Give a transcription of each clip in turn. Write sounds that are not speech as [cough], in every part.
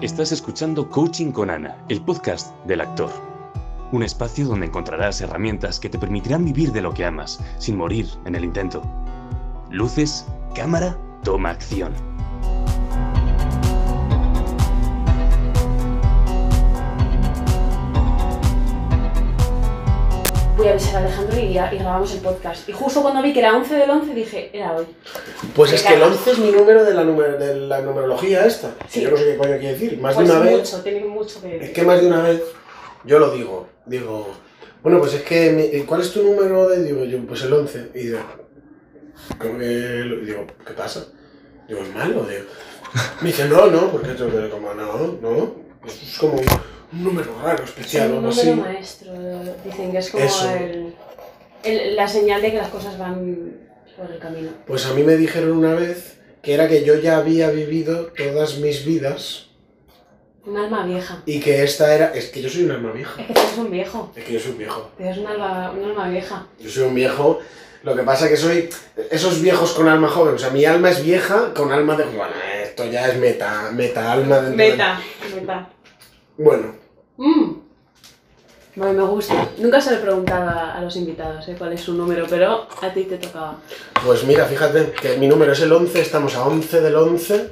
Estás escuchando Coaching con Ana, el podcast del actor. Un espacio donde encontrarás herramientas que te permitirán vivir de lo que amas, sin morir en el intento. Luces, cámara, toma acción. Voy a avisar a Alejandro y, y grabamos el podcast. Y justo cuando vi que era 11 del 11 dije, era hoy. Pues ¿Qué es que el cagas? 11 es mi número de la, numer- de la numerología esta. Sí. Yo no sé qué coño quiere decir. Más Pues de una vez. mucho, tiene mucho que Es que más de una vez yo lo digo. Digo, bueno, pues es que. mi- ¿Cuál es tu número de.? Digo yo, pues el 11. Y digo, ¿cómo que digo, ¿qué pasa? Digo, ¿es malo? Digo, me dice, no, no, porque yo como, no, no. Eso es como un, un número raro, Es especial, o un algo número así. maestro, dicen que es como el, el- la señal de que las cosas van por el camino. Pues a mí me dijeron una vez que era que yo ya había vivido todas mis vidas Un alma vieja. y que esta era. Es que yo soy un alma vieja. Es que tú eres un viejo. Es que yo soy un viejo. Tienes un alma, un alma vieja. Yo soy un viejo. Lo que pasa que soy esos viejos con alma joven. O sea, mi alma es vieja con alma de. Bueno, esto ya es meta, meta alma de- Meta, meta. Bueno, Mm. Bueno, me gusta. Nunca se le preguntaba a los invitados ¿eh? cuál es su número, pero a ti te tocaba. pues mira, fíjate que mi número es el 11, estamos a 11 del 11.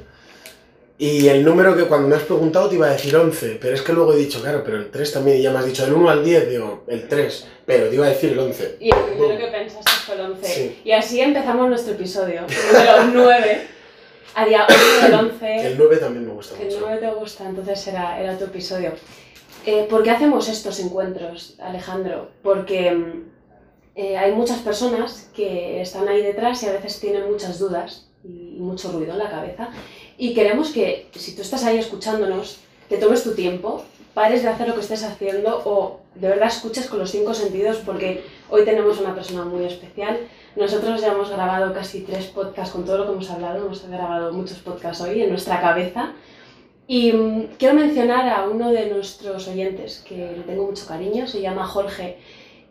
Y el número que cuando me has preguntado te iba a decir 11, pero es que luego he dicho, claro, pero el 3 también, y ya me has dicho del 1 al 10, digo, el 3, pero te iba a decir el 11. Y el primero que pensaste fue el 11. Sí. Y así empezamos nuestro episodio, número [laughs] 9. A día 11 del 11. El 9 también me gusta Que el mucho. 9 te gusta, entonces era, era tu episodio. Eh, ¿Por qué hacemos estos encuentros, Alejandro? Porque mm, eh, hay muchas personas que están ahí detrás y a veces tienen muchas dudas y mucho ruido en la cabeza. Y queremos que, si tú estás ahí escuchándonos, te tomes tu tiempo, pares de hacer lo que estés haciendo o de verdad escuches con los cinco sentidos porque hoy tenemos una persona muy especial. Nosotros ya hemos grabado casi tres podcasts con todo lo que hemos hablado, hemos grabado muchos podcasts hoy en nuestra cabeza. Y mm, quiero mencionar a uno de nuestros oyentes que le tengo mucho cariño, se llama Jorge.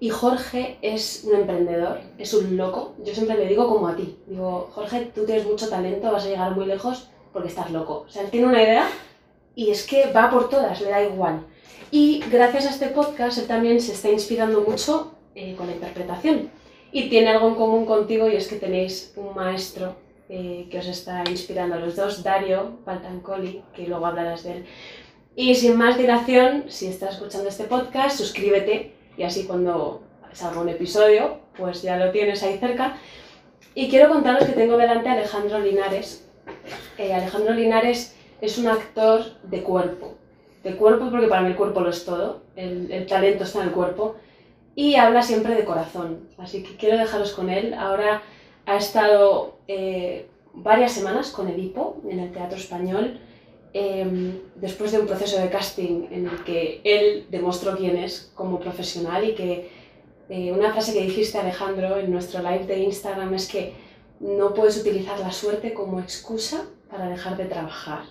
Y Jorge es un emprendedor, es un loco. Yo siempre le digo como a ti. Digo, Jorge, tú tienes mucho talento, vas a llegar muy lejos porque estás loco. O sea, él tiene una idea y es que va por todas, le da igual. Y gracias a este podcast, él también se está inspirando mucho eh, con la interpretación. Y tiene algo en común contigo y es que tenéis un maestro eh, que os está inspirando a los dos, Dario Paltancoli, que luego hablarás de él. Y sin más dilación, si estás escuchando este podcast, suscríbete y así cuando salga un episodio, pues ya lo tienes ahí cerca. Y quiero contaros que tengo delante a Alejandro Linares. Eh, Alejandro Linares es un actor de cuerpo. De cuerpo porque para mí el cuerpo lo es todo, el, el talento está en el cuerpo. Y habla siempre de corazón. Así que quiero dejaros con él. Ahora ha estado eh, varias semanas con el Hipo en el Teatro Español, eh, después de un proceso de casting en el que él demostró quién es como profesional y que eh, una frase que dijiste Alejandro en nuestro live de Instagram es que no puedes utilizar la suerte como excusa para dejar de trabajar.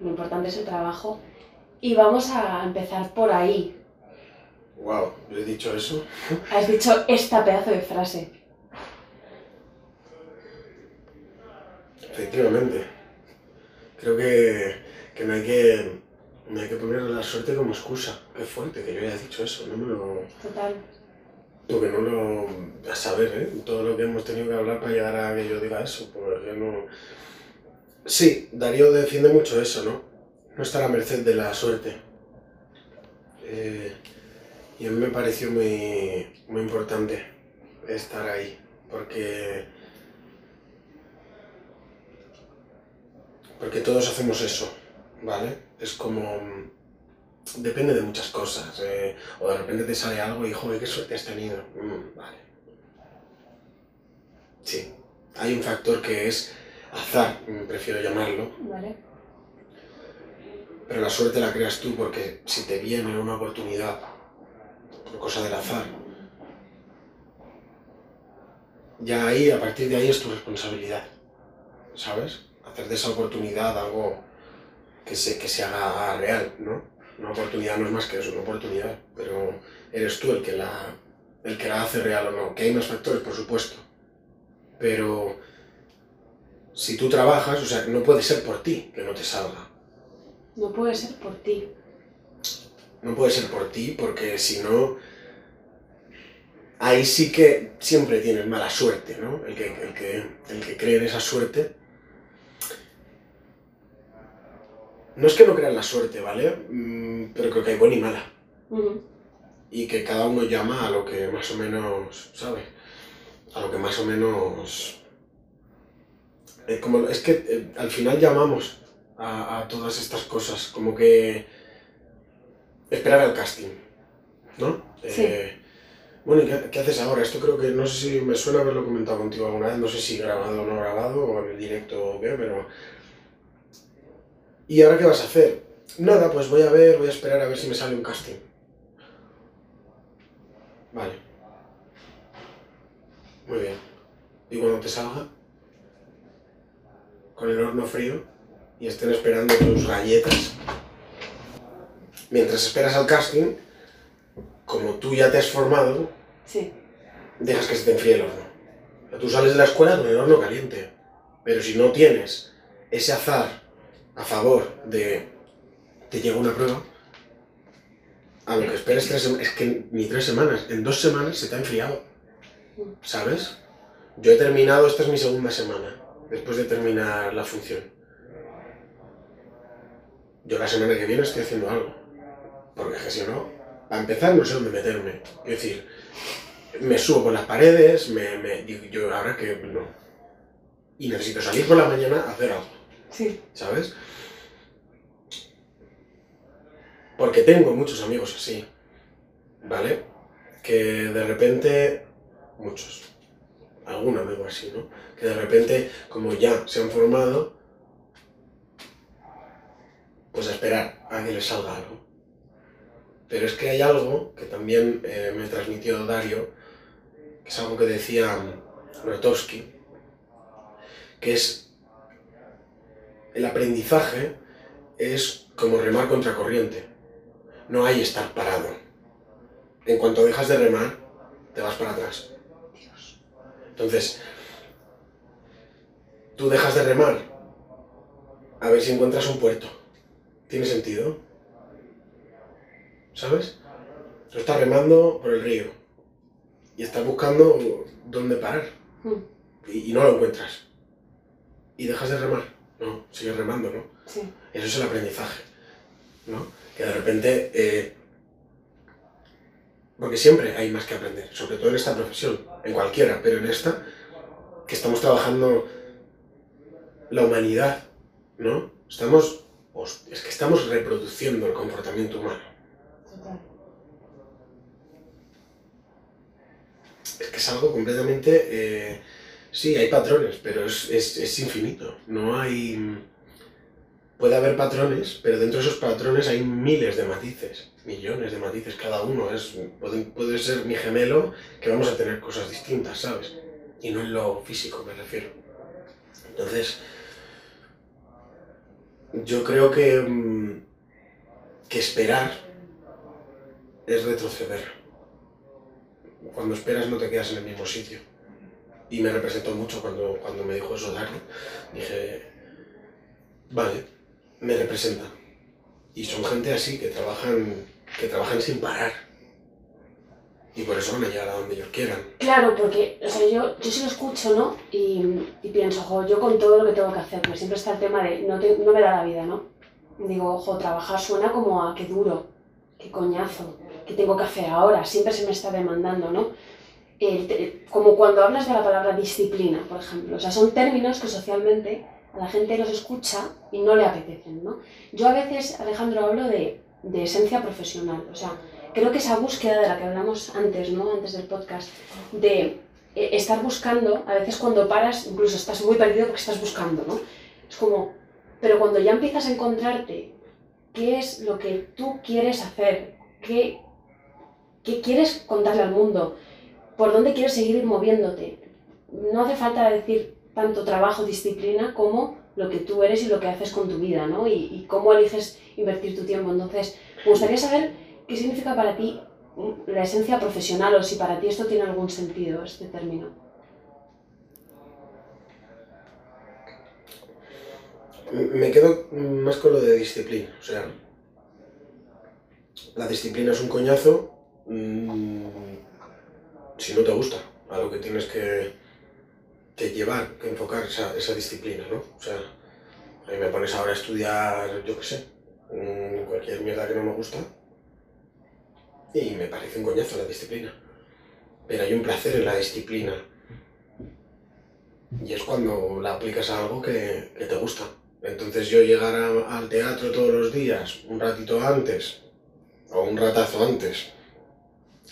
Lo importante es el trabajo y vamos a empezar por ahí. Wow, ¿le he dicho eso? Has dicho esta pedazo de frase. Efectivamente. Creo que, que no hay que no hay que poner la suerte como excusa. Qué fuerte que yo haya dicho eso. No me lo. Total. Porque no lo. A saber, ¿eh? Todo lo que hemos tenido que hablar para llegar a que yo diga eso. Pues yo no. Sí, Darío defiende mucho eso, ¿no? No está a la merced de la suerte. Eh, y a mí me pareció muy, muy importante estar ahí. Porque. Porque todos hacemos eso, ¿vale? Es como... Depende de muchas cosas. eh, o de repente te sale algo y, joder, qué suerte has tenido. Mm, vale. Sí. Hay un factor que es azar, mm, prefiero llamarlo. ¿Vale? Pero la suerte la creas tú porque si te viene una oportunidad por cosa del azar, ya ahí, a partir de ahí es tu responsabilidad. ¿Sabes? Hacer de esa oportunidad algo que se, que se haga real, ¿no? Una oportunidad no es más que eso, una oportunidad, pero eres tú el que la, el que la hace real o no. Que hay más factores, por supuesto. Pero si tú trabajas, o sea, no puede ser por ti que no te salga. No puede ser por ti. No puede ser por ti porque si no, ahí sí que siempre tienes mala suerte, ¿no? El que, el que, el que cree en esa suerte. No es que no crean la suerte, ¿vale? Mm, pero creo que hay buena y mala. Y que cada uno llama a lo que más o menos, ¿sabes? A lo que más o menos... eh, como, es que eh, al final llamamos a, a todas estas cosas, como que esperar al casting, ¿no? Sí. Eh, bueno, ¿y qué, qué haces ahora? Esto creo que, no sé si me suena haberlo comentado contigo alguna vez, no sé si grabado o no grabado, o en el directo o qué, pero... ¿Y ahora qué vas a hacer? Nada, pues voy a ver, voy a esperar a ver si me sale un casting. Vale. Muy bien. ¿Y cuando te salga? Con el horno frío y estén esperando tus galletas. Mientras esperas al casting, como tú ya te has formado, Sí. dejas que se te enfríe el horno. Tú sales de la escuela con el horno caliente. Pero si no tienes ese azar a favor de te llega una prueba, a lo que esperes tres semanas, es que ni tres semanas, en dos semanas se te ha enfriado. ¿Sabes? Yo he terminado, esta es mi segunda semana, después de terminar la función. Yo la semana que viene estoy haciendo algo. Porque si no, para empezar no sé dónde meterme. Es decir, me subo por las paredes, me, me yo ahora que no. Y necesito salir por la mañana a hacer algo, Sí. ¿sabes? Porque tengo muchos amigos así, ¿vale? Que de repente, muchos, algún amigo así, ¿no? Que de repente, como ya se han formado, pues a esperar a que les salga algo. Pero es que hay algo que también eh, me transmitió Dario, que es algo que decía Grotowski, que es el aprendizaje es como remar contra corriente. No hay estar parado. En cuanto dejas de remar, te vas para atrás. Entonces, tú dejas de remar a ver si encuentras un puerto. ¿Tiene sentido? ¿Sabes? Tú estás remando por el río y estás buscando dónde parar Mm. y, y no lo encuentras. Y dejas de remar. No, sigues remando, ¿no? Sí. Eso es el aprendizaje, ¿no? Que de repente... eh, porque siempre hay más que aprender, sobre todo en esta profesión, en cualquiera, pero en esta, que estamos trabajando la humanidad, ¿no? Estamos... Es que estamos reproduciendo el comportamiento humano. Total. Es que es algo completamente... eh, sí, hay patrones, pero es, es- es infinito. No hay... Puede haber patrones, pero dentro de esos patrones hay miles de matices, millones de matices cada uno. Es, puede, puede ser mi gemelo que vamos a tener cosas distintas, ¿sabes? Y no en lo físico me refiero. Entonces, yo creo que, mm, que esperar es retroceder. Cuando esperas no te quedas en el mismo sitio. Y me representó mucho cuando, cuando me dijo eso Dario. Dije, vale, me representa. Y son gente así que trabajan, que trabajan sin parar. Y por eso van a llegar a donde ellos quieran. Claro, porque o sea, yo, yo sí lo escucho, ¿no? Y, y pienso, jo, yo con todo lo que tengo que hacer, pues siempre está el tema de no, te- no me da la vida, ¿no? Digo, ojo, trabajar suena como a qué duro, qué coñazo, qué tengo que hacer ahora, siempre se me está demandando, ¿no? El como cuando hablas de la palabra disciplina, por ejemplo. O sea, son términos que socialmente a la gente los escucha y no le apetecen, ¿no? Yo a veces, Alejandro, hablo de, de esencia profesional, o sea, creo que esa búsqueda de la que hablamos antes, ¿no? Antes del podcast, de eh, estar buscando, a veces cuando paras, incluso estás muy perdido porque estás buscando, ¿no? Es como, pero cuando ya empiezas a encontrarte qué es lo que tú quieres hacer, qué, qué quieres contarle al mundo, por dónde quieres seguir moviéndote, no hace falta decir tanto trabajo, disciplina, como lo que tú eres y lo que haces con tu vida, ¿no? Y, cómo eliges invertir tu tiempo. Entonces, me gustaría saber qué significa para ti la esencia profesional o si para ti esto tiene algún sentido, este término. me quedo más con lo de disciplina. O sea, la disciplina es un coñazo mm, si no te gusta a lo que tienes que, que llevar, que enfocar esa, esa, disciplina, ¿no? O sea, a mí me pones ahora a estudiar, yo qué sé, mm, cualquier mierda que no me gusta y me parece un coñazo la disciplina. Pero hay un placer en la disciplina. Y es cuando la aplicas a algo que, que te gusta. Entonces yo llegar al teatro todos los días, un ratito antes, o un ratazo antes,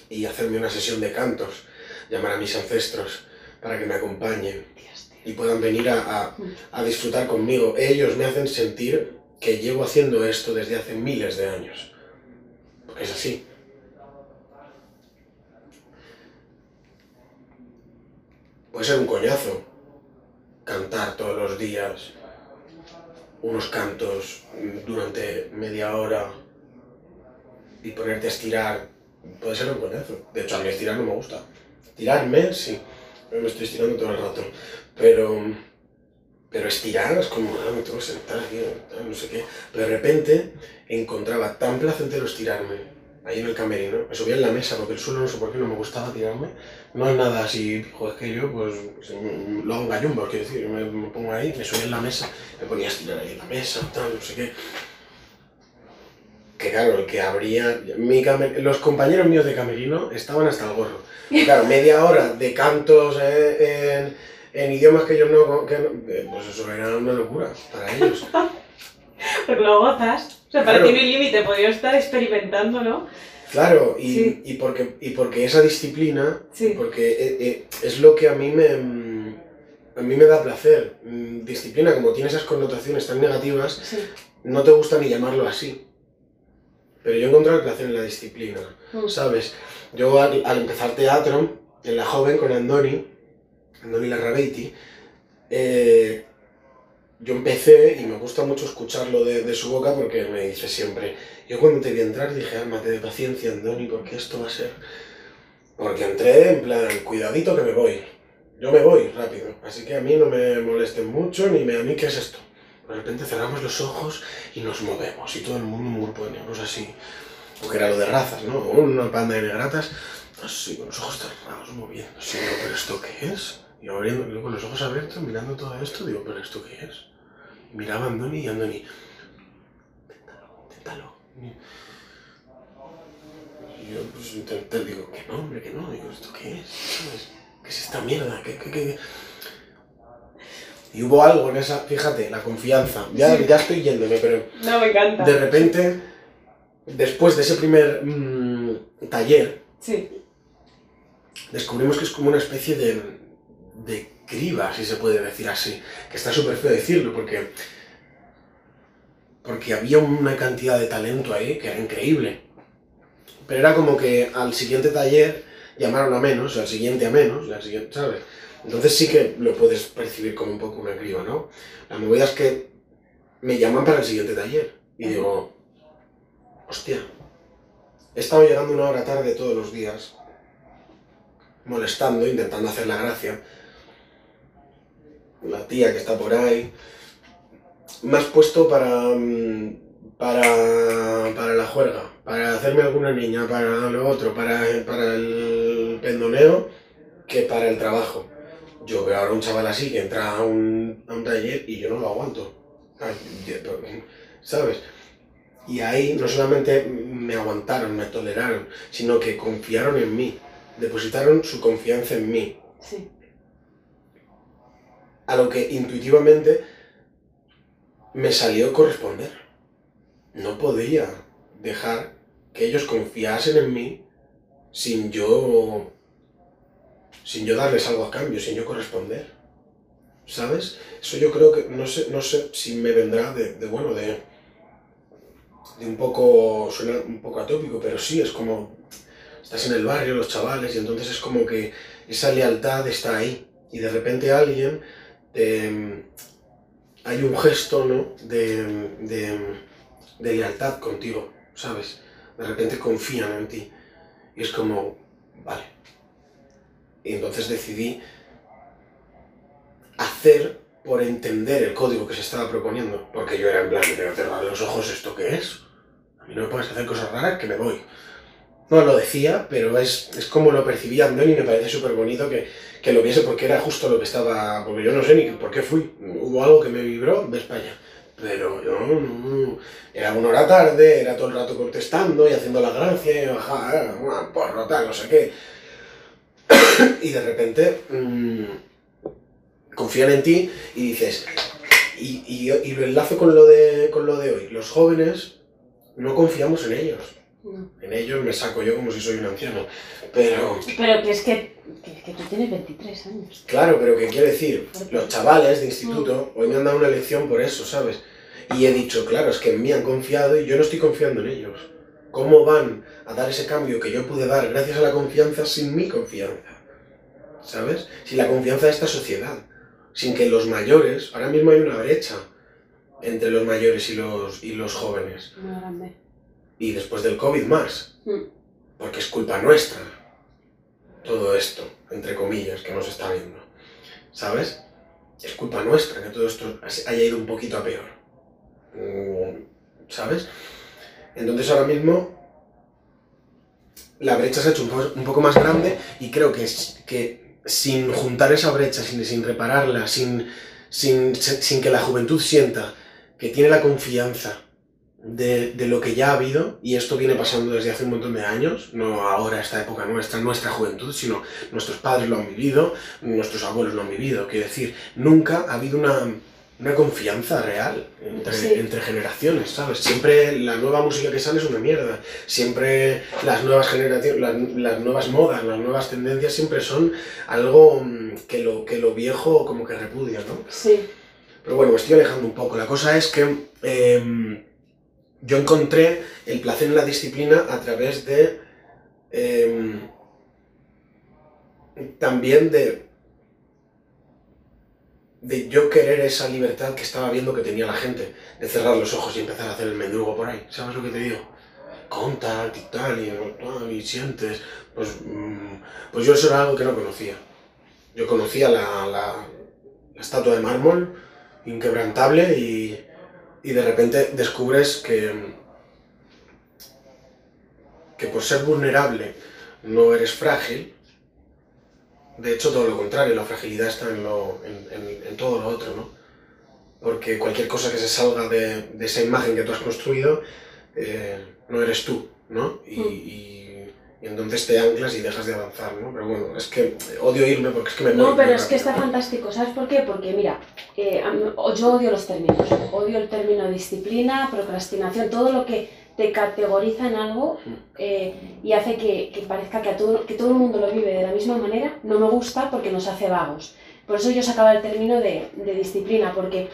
y hacerme una sesión de cantos, llamar a mis ancestros para que me acompañen y puedan venir a, a, disfrutar conmigo. Ellos me hacen sentir que llevo haciendo esto desde hace miles de años. Porque es así. Puede ser un coñazo cantar todos los días unos cantos durante media hora y ponerte a estirar. Puede ser un coñazo. De hecho, a mí estirar no me gusta. Tirarme, sí. Me estoy estirando todo el rato. Pero, pero estirar es como, ah, me tengo que sentar aquí, no sé qué. Pero de repente encontraba tan placentero estirarme ahí en el camerino, me subía en la mesa porque el suelo no sé por qué no me gustaba tirarme. No es nada así, joder, que yo pues, lo hago gallumba, quiero decir, me, me, pongo ahí, me subía en la mesa, me ponía a estirar ahí en la mesa, tal, no sé qué. Que claro, el que abría, mi los compañeros míos de camerino estaban hasta el gorro. claro, media hora de cantos eh, en, en, idiomas que ellos no, que eh, pues eso era una locura para ellos. [laughs] Porque lo gozas. O sea, para ti no hay límite, podría estar experimentando, ¿no? Claro, y, y, porque, y porque esa disciplina, porque eh, es lo que a mí me, a mí me da placer. Mm, disciplina, como tiene esas connotaciones tan negativas, no te gusta ni llamarlo así. Pero yo encontré el placer en la disciplina, mm. ¿sabes? Yo al, al, empezar teatro, en La Joven con Andoni, Andoni Larrabeiti, eh, yo empecé y me gusta mucho escucharlo de, de, su boca porque me dice siempre, yo cuando te vi entrar dije, ármate de paciencia, Andoni, porque esto va a ser... Porque entré en plan, cuidadito que me voy. Yo me voy rápido, así que a mí no me molesten mucho, ni me a mí qué es esto. De repente cerramos los ojos y nos movemos, y todo el mundo, un grupo de negros así, porque era lo de razas, ¿no? Una banda de negratas, así, con los ojos cerrados, moviendo. Así, digo, ¿pero esto qué es? Y abriendo, con los ojos abiertos, mirando todo esto, digo, ¿pero esto qué es? miraba a Andoni y Andoni, inténtalo, inténtalo. Y yo pues intenté, digo, que no, hombre, que no. Digo, ¿esto qué es? ¿Qué es esta mierda? ¿Qué, qué, qué? Y hubo algo en esa, fíjate, la confianza. Ya, ya estoy yéndome, pero. No, me encanta. De repente, después de ese primer mmm, taller, sí. descubrimos que es como una especie de, de criba, si se puede decir así. Que está súper feo decirlo, porque, porque había una cantidad de talento ahí que era increíble. Pero era como que al siguiente taller llamaron a menos, al siguiente a menos, al siguiente, ¿sabes? Entonces sí que lo puedes percibir como un poco una criba, ¿no? La movida es que me llaman para el siguiente taller y digo, hostia, he estado llegando una hora tarde todos los días, molestando, intentando hacer la gracia, la tía que está por ahí. Me puesto para, mm, para, para la juerga, para hacerme alguna niña, para lo otro, para, para el pendoneo, que para el trabajo. Yo veo ahora un chaval así que entra a un, a un taller y yo no lo aguanto. ¿Sabes? Y ahí no solamente me aguantaron, me toleraron, sino que confiaron en mí, depositaron su confianza en mí. Sí a lo que intuitivamente me salió corresponder. No podía dejar que ellos confiasen en mí sin yo sin yo darles algo a cambio, sin yo corresponder. ¿Sabes? Eso yo creo que no sé, no sé si me vendrá de, de bueno, de, de un poco, suena un poco atópico, pero sí, es como, estás en el barrio, los chavales, y entonces es como que esa lealtad está ahí. Y de repente alguien de, hay un gesto ¿no? de, de, de, lealtad contigo, ¿sabes? De repente confían en ti. Y es como, vale. Y entonces decidí hacer por entender el código que se estaba proponiendo, porque yo era en plan, pero cerrar los ojos, ¿esto qué es? A mí no me puedes hacer cosas raras, que me voy. No lo decía, pero es, es como lo percibía Andoni y me parece súper bonito que, que lo viese porque era justo lo que estaba, porque yo no sé ni por qué fui, hubo algo que me vibró de España. Pero yo no, era una hora tarde, era todo el rato contestando y haciendo la gracia, y ajá, porro, tal, no sé qué. Y de repente mmm, confían en ti y dices, y, y, y, lo enlazo con lo, de, con lo de hoy, los jóvenes no confiamos en ellos. No. En ellos me saco yo como si soy un anciano. Pero, Pero que es que, que, que tú tienes 23 años. claro, pero ¿qué quiero decir? Los chavales de instituto hoy me han dado una lección por eso, ¿sabes? Y he dicho, claro, es que en mí han confiado y yo no estoy confiando en ellos. ¿Cómo van a dar ese cambio que yo pude dar gracias a la confianza sin mi confianza? ¿Sabes? Sin la confianza de esta sociedad. Sin que los mayores, ahora mismo hay una brecha entre los mayores y los, y los jóvenes. Muy grande. Y después del COVID más. Mm. Porque es culpa nuestra. Todo esto, entre comillas, que nos está viendo. ¿Sabes? Es culpa nuestra que todo esto haya ido un poquito a peor. Mm, ¿Sabes? Entonces ahora mismo la brecha se ha hecho un poco, más grande y creo que, es- que sin juntar esa brecha, sin, repararla, sin que la juventud sienta que tiene la confianza de, de lo que ya ha habido, y esto viene pasando desde hace un montón de años, no ahora, esta época nuestra, nuestra juventud, sino nuestros padres lo han vivido, nuestros abuelos lo han vivido. Quiero decir, nunca ha habido una, una confianza real entre, Sí. entre generaciones, ¿sabes? Siempre la nueva música que sale es una mierda. Siempre las nuevas generaciones, las, las nuevas modas, las nuevas tendencias siempre son algo mm, que lo, que lo viejo como que repudia, ¿no? Sí. Pero bueno, me estoy alejando un poco. La cosa es que em, yo encontré el placer en la disciplina a través de em, también de de yo querer esa libertad que estaba viendo que tenía la gente, de cerrar los ojos y empezar a hacer el mendrugo por ahí. ¿Sabes lo que te digo? Contact y tal, y, tal, y sientes. Pues, mm, pues yo eso era algo que no conocía. Yo conocía la, la- la estatua de mármol, inquebrantable, y, y de repente descubres que, que por ser vulnerable no eres frágil. De hecho, todo lo contrario, la fragilidad está en, lo, en, en- en todo lo otro, ¿no? Porque cualquier cosa que se salga de, de esa imagen que tú has construido, eh, no eres tú, ¿no? Y, Mm. y- y entonces te anclas y dejas de avanzar, ¿no? Pero bueno, es que odio irme porque es que me No, pero es que está fantástico. ¿Sabes por qué? Porque mira, eh, yo odio los términos. Odio el término disciplina, procrastinación, todo lo que te categoriza en algo eh, y hace que, que parezca que, a todo, que todo el mundo lo vive de la misma manera, no me gusta porque nos hace vagos. Por eso yo sacaba el término de, de disciplina, porque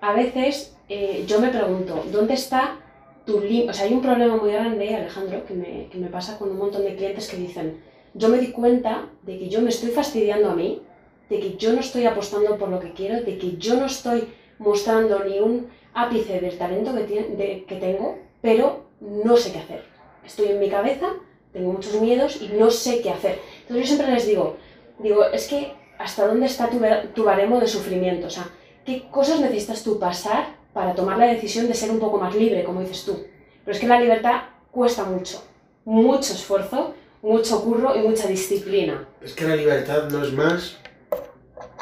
a veces eh, yo me pregunto, ¿dónde está tu? O sea, hay un problema muy grande, Alejandro, que me, que me pasa con un montón de clientes que dicen, yo me di cuenta de que yo me estoy fastidiando a mí, de que yo no estoy apostando por lo que quiero, de que yo no estoy mostrando ni un ápice del talento que, de- que tengo, pero no sé qué hacer. Estoy en mi cabeza, tengo muchos miedos y no sé qué hacer. Entonces yo siempre les digo, digo, es que hasta dónde está tu, tu baremo de sufrimiento, o sea, qué cosas necesitas tú pasar para tomar la decisión de ser un poco más libre, como dices tú. Pero es que la libertad cuesta mucho, mucho esfuerzo, mucho curro y mucha disciplina. Es que la libertad no es más.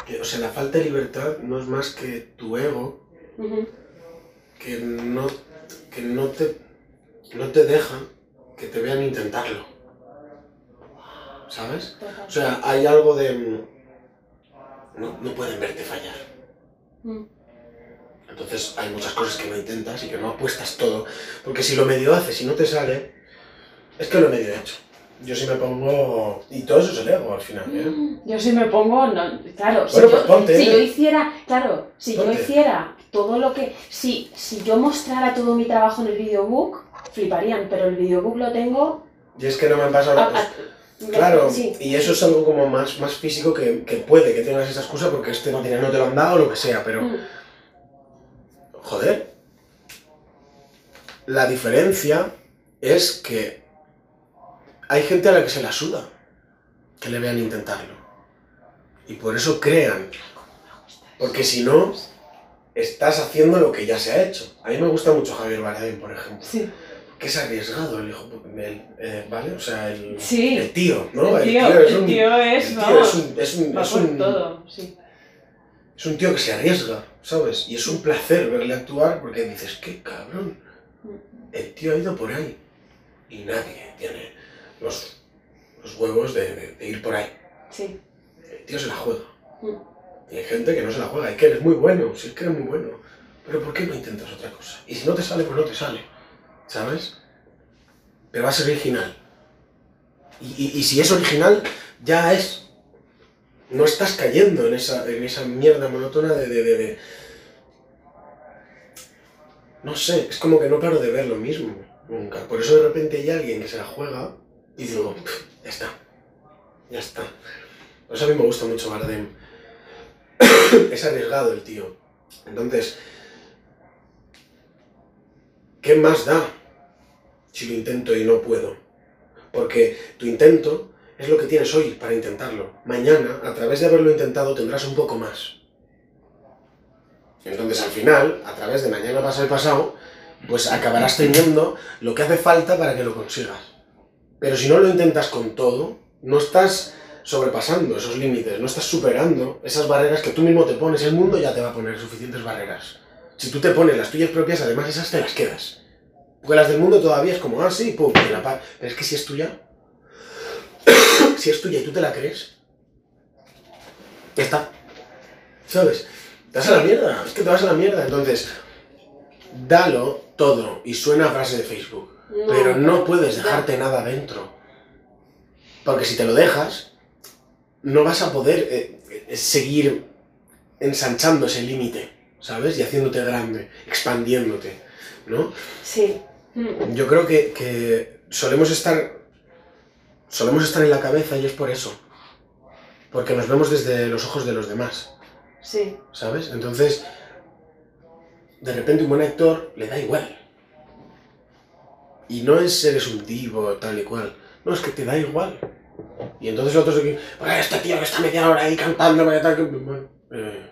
que- o sea, la falta de libertad no es más que tu ego que no, que no, te, no te deja que te vean intentarlo. ¿Sabes? O sea, hay algo de. mm, No, no pueden verte fallar. Mm. Entonces hay muchas cosas que no intentas y que no apuestas todo. Porque si lo medio haces y no te sale, es que lo he medio hecho. Yo sí me pongo. Y todo eso es el ego al final, ¿eh? Yo si me pongo, no, claro, si, yo, pues ponte, si ¿eh? yo hiciera, claro, si Ponte. yo hiciera todo lo que, si, si yo mostrara todo mi trabajo en el videobook, fliparían, pero el videobook lo tengo, Y es que no me han pasado a- a- Claro, sí, y eso es algo como más, más físico que, que puede que tengas esa excusa porque este material no te lo han dado o lo que sea, pero Mm, joder. La diferencia es que hay gente a la que se la suda que le vean intentarlo. Y por eso crean. Porque si no, estás haciendo lo que ya se ha hecho. A mí me gusta mucho Javier Bardem, por ejemplo. Sí. Que es arriesgado el hijo, el, eh, ¿vale? O sea, el, Sí. el tío, ¿no? el, tío, es el un, tío es, el tío vamos, es un, es un- va es por un- todo, sí. es un tío que se arriesga, ¿sabes? Y es un placer verle actuar porque dices, qué cabrón. El tío ha ido por ahí. Y nadie tiene los, los huevos de, de- de ir por ahí. Sí. El tío se la juega. Mm. Y hay gente que no se la juega. Y que eres muy bueno, si es que eres muy bueno. Pero ¿por qué no intentas otra cosa? Y si no te sale, pues no te sale. ¿Sabes? Pero va a ser original. Y, y- y si es original, ya es. No estás cayendo en esa, en esa mierda monótona de, de, de- de- No sé, es como que no paro de ver lo mismo. Nunca. Por eso de repente hay alguien que se la juega y digo, "Pff, ya está. Ya está. Por eso a mí me gusta mucho Bardem. [coughs] es arriesgado el tío. Entonces, ¿qué más da si lo intento y no puedo? Porque tu intento es lo que tienes hoy para intentarlo. Mañana, a través de haberlo intentado, tendrás un poco más. Entonces, al final, a través de mañana pasa el pasado, pues acabarás teniendo lo que hace falta para que lo consigas. Pero si no lo intentas con todo, no estás sobrepasando esos límites, no estás superando esas barreras que tú mismo te pones. El mundo ya te va a poner suficientes barreras. Si tú te pones las tuyas propias, además esas te las quedas. Porque las del mundo todavía es como, ah, sí, pum, te la pa- Pero es que si es tuya, [coughs] si es tuya y tú te la crees, ya está. ¿Sabes? Te vas a la mierda, es que te vas a la mierda. Entonces, dalo todo. Y suena a frase de Facebook. Pero no puedes ya. dejarte nada dentro. Porque si te lo dejas, no vas a poder eh, eh, seguir ensanchando ese límite, ¿sabes? Y haciéndote grande, expandiéndote, ¿no? Sí. Yo creo que, que solemos estar. Solemos estar en la cabeza y es por eso. Porque nos vemos desde los ojos de los demás, Sí. ¿sabes? Entonces, de repente un buen actor le da igual. Y no es eres un divo tal y cual. No, es que te da igual. Y entonces otros aquí, "Pues este tío que está media hora ahí cantando, vaya tal que. Bueno, eh,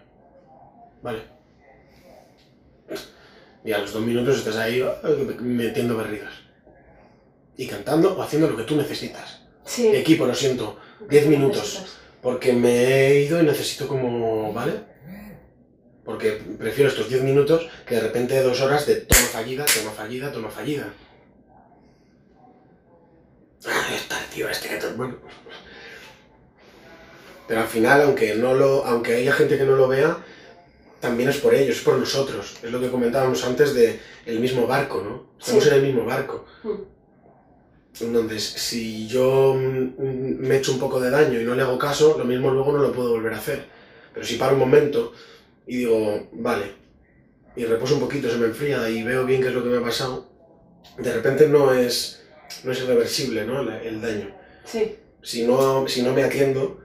vale. Y a los dos minutos estás ahí eh, metiendo berridas. Y cantando o haciendo lo que tú necesitas. Sí. Equipo, lo siento. 10 minutos. Necesitas. Porque me he ido y necesito como. ¿Vale? Porque prefiero estos 10 minutos que de repente dos horas de toma fallida, toma fallida, toma fallida. Ah, está el tío este que te- Bueno. Pero al final, aunque no lo. Aunque haya gente que no lo vea, también es por ellos, es por nosotros. Es lo que comentábamos antes de el mismo barco, ¿no? Estamos Sí. en el mismo barco. Mm. Entonces, si yo mm, me echo un poco de daño y no le hago caso, lo mismo luego no lo puedo volver a hacer. Pero si paro un momento y digo, vale, y reposo un poquito, se me enfría y veo bien qué es lo que me ha pasado, de repente no es, no es irreversible ¿no? el, el daño. Sí. Si no, si no me atiendo,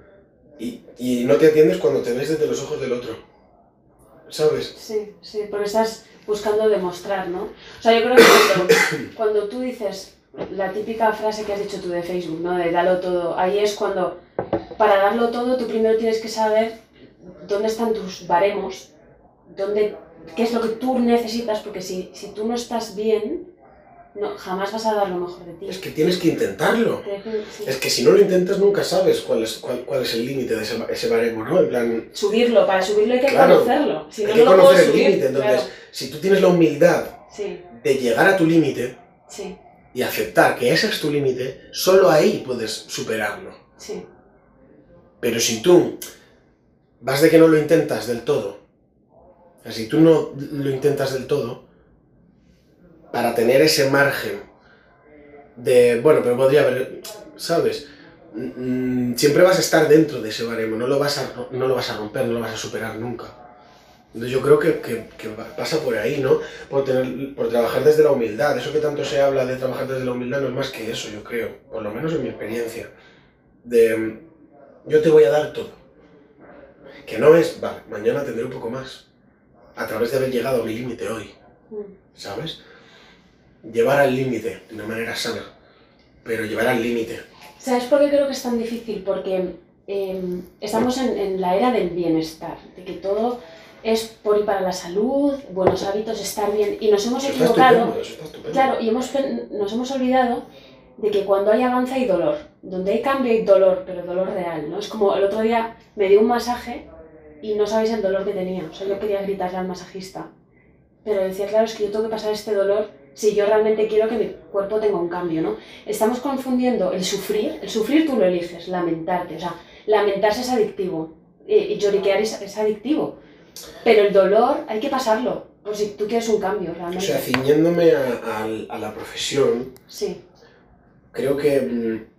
y, y no te atiendes cuando te ves desde los ojos del otro. ¿Sabes? Sí, sí, porque estás buscando demostrar, ¿no? O sea, yo creo que cuando, cuando tú dices la típica frase que has dicho tú de Facebook, ¿no? De dalo todo, ahí es cuando, para darlo todo, tú primero tienes que saber dónde están tus baremos, dónde, qué es lo que tú necesitas, porque si, si tú no estás bien, no, jamás vas a dar lo mejor de ti. Es que tienes que intentarlo. Sí. Es que si no lo intentas nunca sabes cuál es, cuál, cuál es el límite de ese, ese baremo, ¿no? En plan, Subirlo, para subirlo hay que Claro, conocerlo. Si hay no, que conocer el límite. Entonces, claro. si tú tienes la humildad Sí, de llegar a tu límite sí, y aceptar que ese es tu límite, solo ahí puedes superarlo. sí, Pero si tú vas de que no lo intentas del todo, si tú no lo intentas del todo, para tener ese margen de, bueno, pero podría haber, ¿sabes? Mm, Siempre vas a estar dentro de ese baremo, no lo vas a, no lo vas a romper, no lo vas a superar nunca. Entonces yo creo que, que- que pasa por ahí, ¿no? Por, tener, por trabajar desde la humildad. Eso que tanto se habla de trabajar desde la humildad no es más que eso, yo creo, por lo menos en mi experiencia. De, yo te voy a dar todo. Que no es, vale, mañana tendré un poco más. A través de haber llegado a mi límite hoy, Mm. ¿sabes? Llevar al límite de una manera sana. Pero llevar al límite. ¿Sabes por qué creo que es tan difícil? Porque em, estamos en, en la era del bienestar, de que todo es por y para la salud, buenos hábitos, estar bien. Y nos hemos Eso equivocado. estupendo. Claro, y hemos, nos hemos olvidado de que cuando hay avance hay dolor. Donde hay cambio hay dolor, pero dolor real, ¿no? Es como el otro día me dio un masaje y no sabéis el dolor que tenía. O sea, yo quería gritarle al masajista. Pero decía, claro, es que yo tengo que pasar este dolor si yo realmente quiero que mi cuerpo tenga un cambio, ¿no? Estamos confundiendo el sufrir, el sufrir tú lo eliges, lamentarte, o sea, lamentarse es adictivo y, y lloriquear es, es adictivo. Pero el dolor hay que pasarlo, por si tú quieres un cambio O realmente. sea, ciñéndome a, a- a la profesión, Sí, creo que. mm,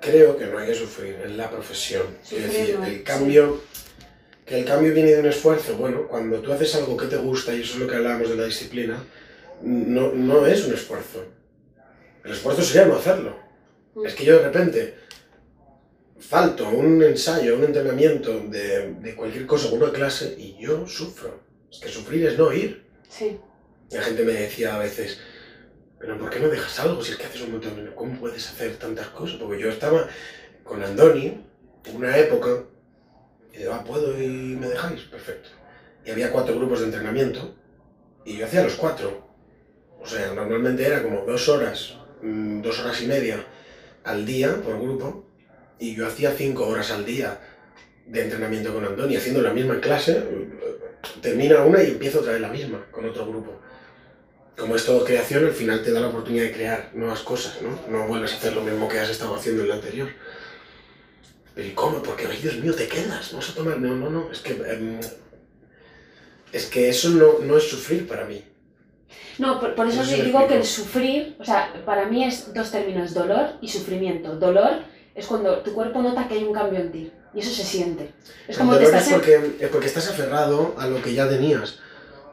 Creo que no hay que sufrir en la profesión. Es decir, no, el sí. cambio. Que el cambio viene de un esfuerzo. Bueno, cuando tú haces algo que te gusta, y eso es lo que hablábamos de la disciplina, no, no es un esfuerzo. El esfuerzo sería no hacerlo. Es que yo de repente falto a un ensayo, a un entrenamiento de, de cualquier cosa, una clase, y yo sufro. Es que sufrir es no ir. sí. La gente me decía a veces, pero ¿por qué no dejas algo si es que haces un montón de... ¿Cómo puedes hacer tantas cosas? Porque yo estaba con Andoni en una época y digo, ah, ¿puedo y me dejáis? Perfecto. Y había cuatro grupos de entrenamiento y yo hacía los cuatro. O sea, normalmente era como dos horas, mm, dos horas y media al día por grupo y yo hacía cinco horas al día de entrenamiento con Andoni, haciendo la misma clase, termina una y empiezo otra vez la misma con otro grupo como es todo creación, al final te da la oportunidad de crear nuevas cosas, ¿no? No vuelves a hacer lo mismo que has estado haciendo en la anterior. Pero ¿y cómo? Porque, ay, Dios mío, te quedas, vamos a tomar... No, no, no, es que... em, es que eso no, no es sufrir para mí. No, por, por eso Eso digo que el sufrir, o sea, para mí es dos términos, dolor y sufrimiento. Dolor es cuando tu cuerpo nota que hay un cambio en ti y eso se siente. Es como el te estás es porque, es porque estás aferrado a lo que ya tenías.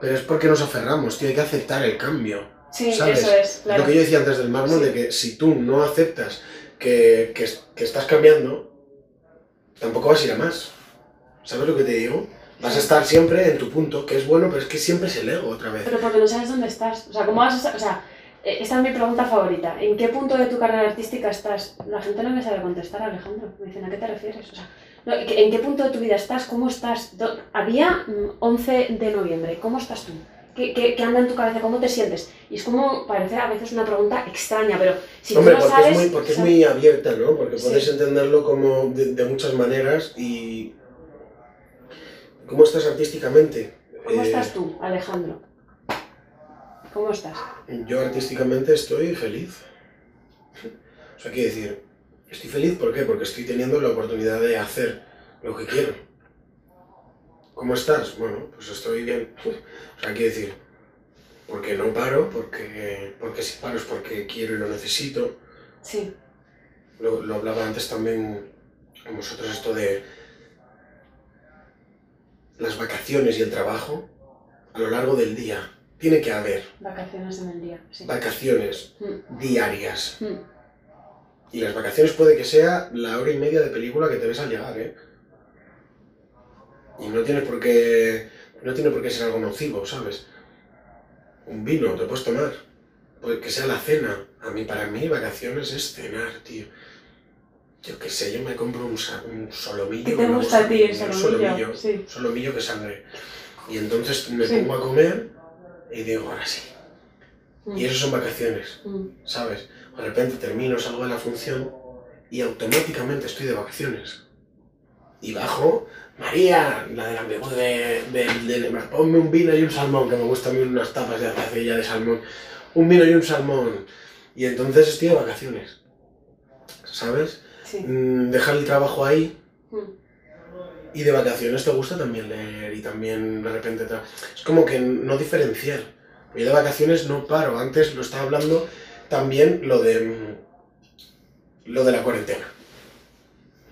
Pero es porque nos aferramos, tío, hay que aceptar el cambio. Sí, ¿sabes? eso es, claro. Lo que yo decía antes del mármol, Sí. de que si tú no aceptas que, que, que estás cambiando, tampoco vas a ir a más. ¿Sabes lo que te digo? Vas a estar siempre en tu punto, que es bueno, pero es que siempre es el ego otra vez. Pero porque no sabes dónde estás. O sea, ¿cómo vas a O sea, eh, esta es mi pregunta favorita. ¿En qué punto de tu carrera artística estás? La gente no me sabe contestar, Alejandro. Me dicen, ¿a qué te refieres? O sea, no, ¿en qué punto de tu vida estás? ¿Cómo estás? Do- A día mm, 11 de noviembre, ¿cómo estás tú? ¿Qué, qué, qué anda en tu cabeza? ¿Cómo te sientes? Y es como, parece a veces una pregunta extraña, pero si Hombre, tú no porque, sabes... es muy, porque es muy abierta, ¿no? Porque Sí. puedes entenderlo como de, de muchas maneras y... ¿Cómo estás artísticamente? ¿Cómo Eh, estás tú, Alejandro? ¿Cómo estás? Yo artísticamente estoy feliz. O sea, quiero decir, estoy feliz ¿por qué? Porque estoy teniendo la oportunidad de hacer lo que quiero. ¿Cómo estás? Bueno, pues estoy bien. O sea, quiero decir, porque no paro, porque, porque si paro es porque quiero y lo necesito. Sí, Lo, lo hablaba antes también con vosotros esto de las vacaciones y el trabajo a lo largo del día. Tiene que haber vacaciones en el día. Sí. vacaciones Mm, diarias. mm. Y las vacaciones puede que sea la hora y media de película que te ves al llegar, ¿eh? Y no tiene por qué, no tiene por qué ser algo nocivo, ¿sabes? Un vino te puedes tomar. Puede que sea la cena. A mí, para mí, vacaciones es cenar, tío. Yo qué sé, yo me compro un, un solomillo. ¿Qué que te gusta a ti el un solomillo? Sí. Solomillo que sangre. Y entonces me Sí. pongo a comer y digo, ahora sí. Mm, Y eso son vacaciones. mm. ¿sabes? De repente termino, salgo de la función y automáticamente estoy de vacaciones. Y bajo, María, la de la de, de, de- ponme un vino y un salmón, que me gustan a mí unas tapas de acacilla de salmón. Un vino y un salmón. Y entonces estoy de vacaciones. ¿Sabes? Sí. Mm, Dejar el trabajo ahí Mm. Y de vacaciones te gusta también leer y también de repente... te- Es como que no diferenciar. Yo de vacaciones no paro. Antes lo estaba hablando también lo de... mm, Lo de la cuarentena.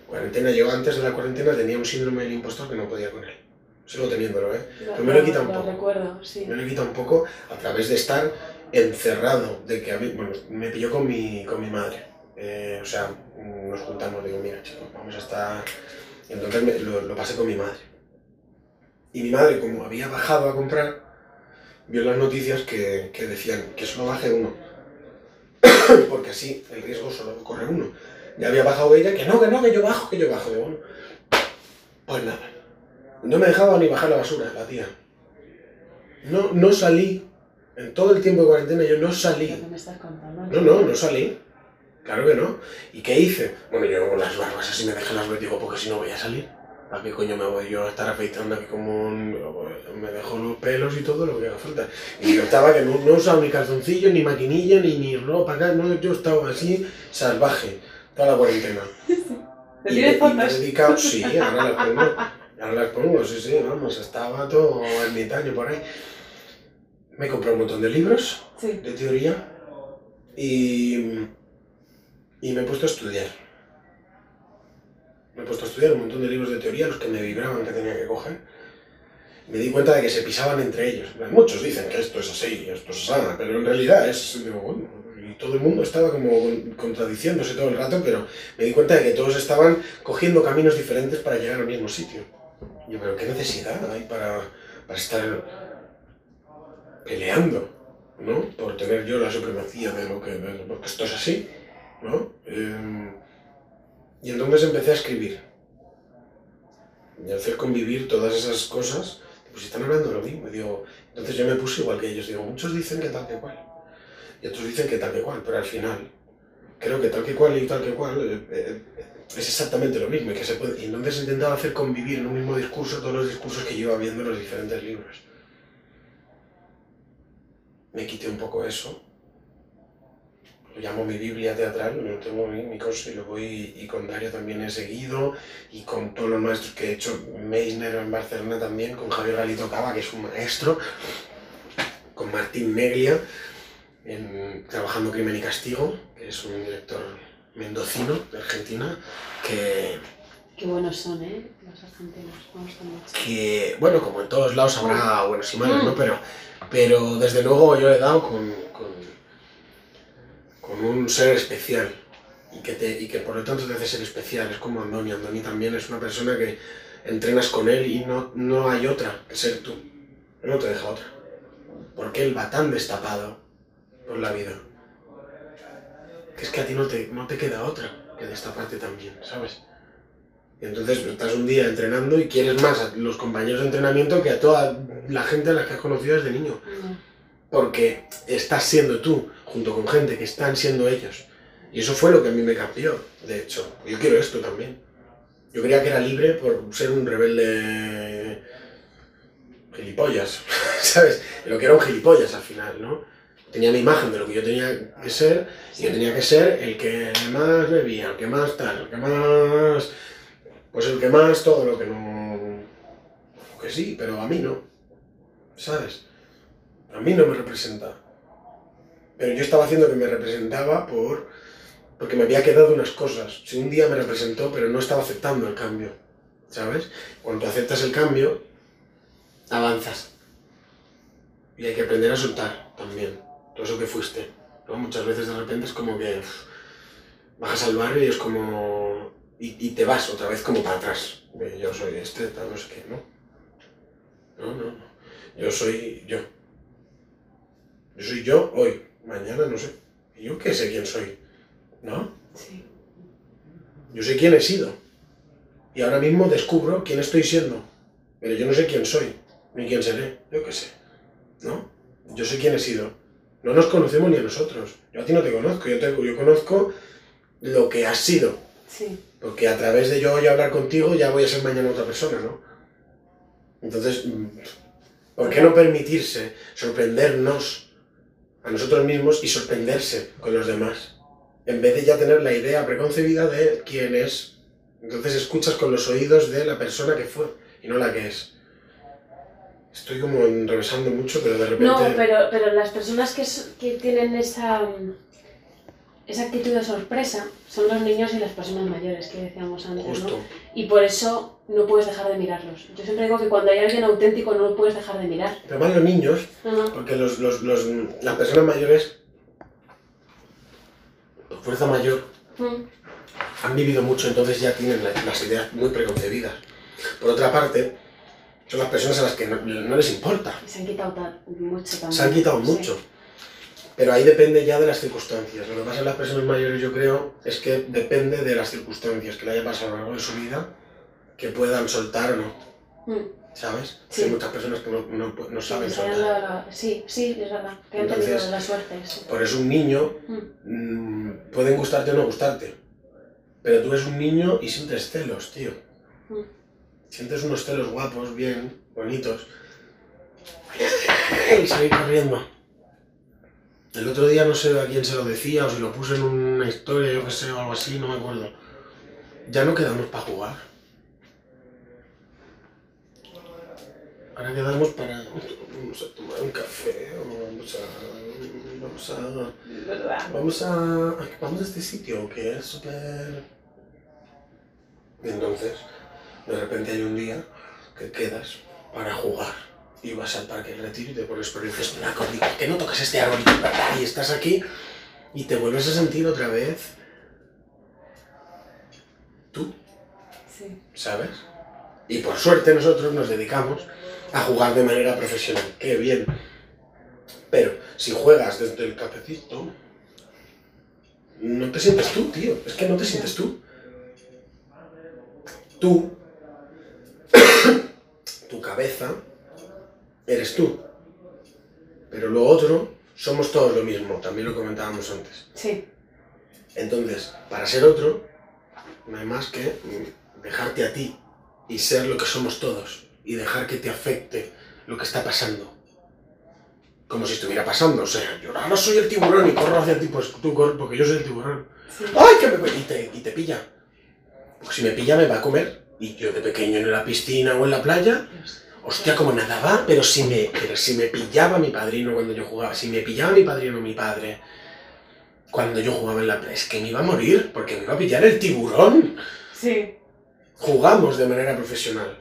Cuarentena, yo antes de la cuarentena tenía un síndrome del impostor que no podía con él. Sigo teniéndolo, ¿eh? Pero me lo he quitado un poco. recuerdo, sí. Me lo he quitado un poco a través de estar encerrado, de que a mí, bueno, me pilló con mi, con mi madre. Eh, o sea, nos juntamos, digo, mira chicos, vamos a estar... Entonces me- lo, lo pasé con mi madre. Y mi madre, como había bajado a comprar, vio las noticias que, que decían que solo baje uno. [coughs] Porque así el riesgo solo corre uno. Ya había bajado ella, que no, que no, que yo bajo, que yo bajo. Bueno, pues nada. No me dejaba ni bajar la basura, la tía. No, no salí. En todo el tiempo de cuarentena yo no salí. Que me estás contando. No, no, no salí. Claro que no. ¿Y qué hice? Bueno, yo con las barbas así me dejé las digo, porque si no voy a salir. ¿A qué coño me voy yo a estar afeitando aquí como un... Me dejo los pelos y todo lo que haga falta. Y yo estaba que no, no usaba ni calzoncillo, ni maquinilla, ni, ni ropa acá. No, yo estaba así, salvaje, toda la cuarentena. [laughs] ¿Te tienes fotos? dedicado, sí, [laughs] ahora las pongo. Ahora las pongo, sí, sí, vamos, estaba todo ermitaño por ahí. Me compré un montón de libros Sí. de teoría y, y me he puesto a estudiar. Me he puesto a estudiar un montón de libros de teoría, los que me vibraban que tenía que coger. Me di cuenta de que se pisaban entre ellos. Muchos dicen que esto es así, esto es así, pero en realidad es... digo, bueno, y todo el mundo estaba como contradiciéndose todo el rato, pero me di cuenta de que todos estaban cogiendo caminos diferentes para llegar al mismo sitio. Yo, pero ¿qué necesidad hay para, para estar peleando? ¿no? Por tener yo la supremacía de lo que, de- porque esto es así, ¿no? Eh, y entonces empecé a escribir. Y a hacer convivir todas esas cosas, pues están hablando de lo mismo. Y digo, entonces yo me puse igual que ellos. Digo, muchos dicen que tal que cual. Y otros dicen que tal que cual, pero al final creo que tal que cual y tal que cual eh, eh, es exactamente lo mismo. Y, que se puede, y entonces intentaba hacer convivir en un mismo discurso todos los discursos que yo iba viendo en los diferentes libros me quité un poco eso. Lo llamo mi Biblia teatral, no tengo mi, mi cosa y lo voy y con Dario también he seguido y con todos los maestros que he hecho, Meisner en Barcelona también, con Javier Galito Cava, que es un maestro, con Martín Neglia, en, trabajando Crimen y Castigo, que es un director mendocino de Argentina, que, Qué buenos son, ¿eh? Los argentinos. Me gustan mucho. que, bueno, como en todos lados habrá buenos y malos, ¿no? Pero, pero desde luego yo he dado con, con, con un ser especial y que, te, y que por lo tanto te hace ser especial. Es como Andoni. Andoni también es una persona que entrenas con él y no, no hay otra que ser tú. Él no te deja otra. Porque él va tan destapado por la vida que es que a ti no te, no te queda otra que destaparte también, ¿sabes? Y entonces estás un día entrenando y quieres más a los compañeros de entrenamiento que a toda la gente a la que has conocido desde niño. Porque estás siendo tú, junto con gente que están siendo ellos. Y eso fue lo que a mí me cambió, de hecho. Yo quiero esto también. Yo creía que era libre por ser un rebelde gilipollas, [laughs] ¿sabes? Lo que era un gilipollas al final, ¿no? Tenía mi imagen de lo que yo tenía que ser y yo tenía que ser el que más bebía, el que más tal, el que más... Pues el que más todo lo que no... Que sí, pero a mí no, ¿sabes? A mí no me representa. Pero yo estaba haciendo que me representaba por... porque me había quedado unas cosas. Si un día me representó, pero no estaba aceptando el cambio, ¿sabes? Cuando aceptas el cambio, avanzas. Y hay que aprender a soltar también todo eso que fuiste. ¿no? Muchas veces de repente es como que bajas al barrio y es como... Y, te vas otra vez como para atrás. Yo soy este, tal, no sé qué, ¿no? No, no, no. Yo soy yo. Yo soy yo hoy. Mañana no sé. ¿Y yo qué sé quién soy? ¿No? Sí. Yo sé quién he sido. Y ahora mismo descubro quién estoy siendo. Pero yo no sé quién soy, ni quién seré. Yo qué sé. ¿No? Yo sé quién he sido. No nos conocemos ni a nosotros. Yo a ti no te conozco. Yo, te, yo conozco lo que has sido. Sí. Porque a través de yo hoy hablar contigo ya voy a ser mañana otra persona, ¿no? Entonces, ¿por qué no permitirse sorprendernos a nosotros mismos y sorprenderse con los demás? En vez de ya tener la idea preconcebida de quién es. Entonces escuchas con los oídos de la persona que fue y no la que es. Estoy como enrevesando mucho, pero de repente... No, pero, pero las personas que, que tienen esa, mm, esa actitud de sorpresa son los niños y las personas mayores que decíamos antes, ¿no? Justo. Y por eso no puedes dejar de mirarlos. Yo siempre digo que cuando hay alguien auténtico no lo puedes dejar de mirar. Pero más los niños, Ajá. porque los, los, los, las personas mayores, fuerza mayor, Mm. han vivido mucho, entonces ya tienen la- las ideas muy preconcebidas. Por otra parte, son las personas a las que no, no les importa. Se han quitado ta- mucho también. Se han quitado Sí. Pero ahí depende ya de las circunstancias. Lo que pasa en las personas mayores, yo creo, es que depende de las circunstancias que le haya pasado a lo largo de su vida, que puedan soltar o no. Mm. ¿Sabes? Sí. Hay muchas personas que no, no, no saben hayan soltar. dado la- Sí, sí, es verdad. Que han Entonces- tenido la suerte. sí. Por eso un niño mm, pueden gustarte o no gustarte. Pero tú eres un niño y sientes celos, tío. Mm. Sientes unos celos guapos, bien, bonitos. [laughs] Y salir corriendo. El otro día no sé a quién se lo decía o si lo puse en una historia, yo que sé, o algo así, no me acuerdo. Ya no quedamos para jugar. Ahora quedamos para. Vamos a tomar un café o vamos a. Vamos a. Vamos a. Vamos a este sitio que es súper. Y entonces, de repente hay un día que quedas para jugar. Y vas al parque del retiro y te pones por el. "Ah, digo, que no tocas este ¿verdad? Y estás aquí y te vuelves a sentir otra vez. Tú, Sí. ¿sabes? Y por suerte nosotros nos dedicamos a jugar de manera profesional. ¡Qué bien! Pero si juegas desde el cafecito, no te sientes tú, tío. Es que no te sientes tú. Tú, [coughs] tu cabeza, eres tú. Pero lo otro, somos todos lo mismo. También lo comentábamos antes. Sí. Entonces, para ser otro, no hay más que dejarte a ti y ser lo que somos todos y dejar que te afecte lo que está pasando. Como si estuviera pasando, o sea, yo ahora soy el tiburón y corro hacia ti, pues tú corres porque yo soy el tiburón. sí. ¡Ay, que me... Y te, y te pilla. Porque si me pilla me va a comer. Y yo de pequeño en la piscina o en la playa, hostia, como nadaba, pero si me, pero si me pillaba mi padrino cuando yo jugaba, si me pillaba mi padrino o mi padre cuando yo jugaba en la playa, es que me iba a morir, porque me iba a pillar el tiburón. Sí. Jugamos de manera profesional.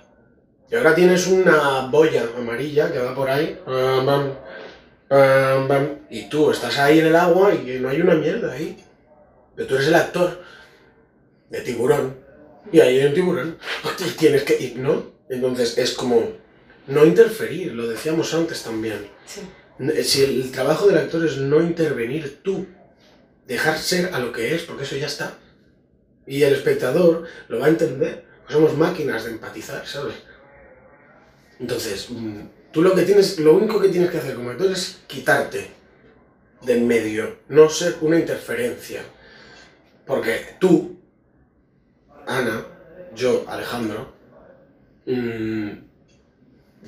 Y ahora tienes una boya amarilla que va por ahí, pam, pam, y tú estás ahí en el agua y no hay una mierda ahí. Pero tú eres el actor de tiburón. Y ahí hay un tiburón. [laughs] Y tienes que ir, ¿no? Entonces es como no interferir, lo decíamos antes también. Sí. Si el trabajo del actor es no intervenir tú, dejar ser a lo que es, porque eso ya está. Y el espectador lo va a entender. Somos máquinas de empatizar, ¿sabes? Entonces, mm, tú lo que tienes, lo único que tienes que hacer como actor es quitarte de en medio, no ser una interferencia. Porque tú, Ana, yo, Alejandro, mm,